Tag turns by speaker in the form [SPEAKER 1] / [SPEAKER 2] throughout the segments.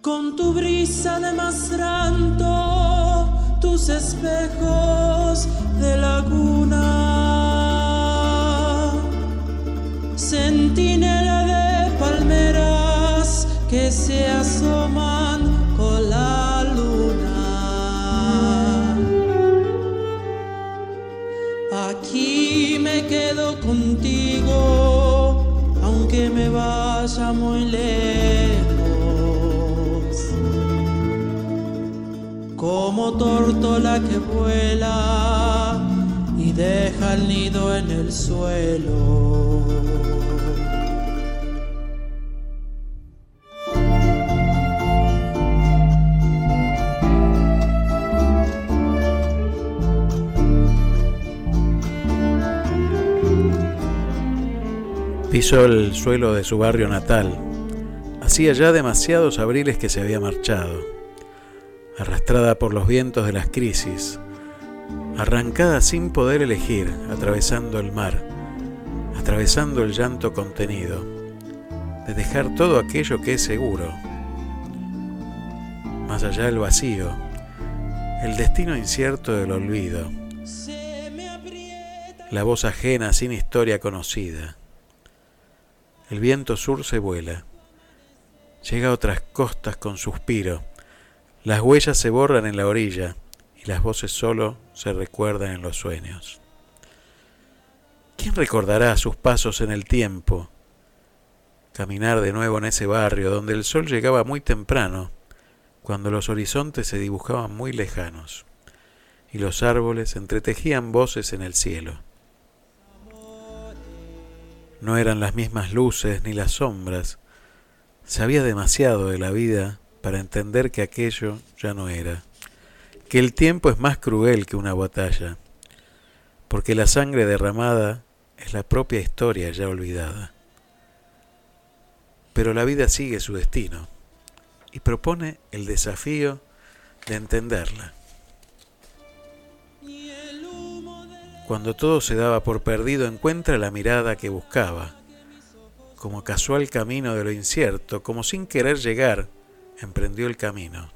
[SPEAKER 1] Con tu brisa de masranto, tus espejos de laguna. Centinela de palmeras que se asoman contigo, aunque me vaya muy lejos. Como tortola que vuela y deja el nido en el suelo.
[SPEAKER 2] Pisó el suelo de su barrio natal. Hacía ya demasiados abriles que se había marchado, arrastrada por los vientos de las crisis, arrancada sin poder elegir, atravesando el mar, atravesando el llanto contenido, de dejar todo aquello que es seguro. Más allá el vacío, el destino incierto del olvido, la voz ajena sin historia conocida. El viento sur se vuela, llega a otras costas con suspiro, las huellas se borran en la orilla y las voces solo se recuerdan en los sueños. ¿Quién recordará sus pasos en el tiempo? Caminar de nuevo en ese barrio donde el sol llegaba muy temprano, cuando los horizontes se dibujaban muy lejanos y los árboles entretejían voces en el cielo. No eran las mismas luces ni las sombras. Sabía demasiado de la vida para entender que aquello ya no era, que el tiempo es más cruel que una batalla, porque la sangre derramada es la propia historia ya olvidada. Pero la vida sigue su destino y propone el desafío de entenderla. Cuando todo se daba por perdido, encuentra la mirada que buscaba, como casual camino de lo incierto, como sin querer llegar, emprendió el camino.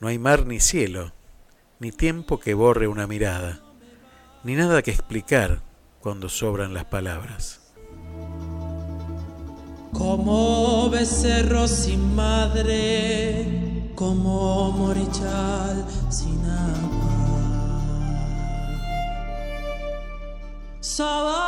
[SPEAKER 2] No hay mar ni cielo, ni tiempo que borre una mirada, ni nada que explicar cuando sobran las palabras.
[SPEAKER 1] Como becerro sin madre, como morichal sin agua. sorrow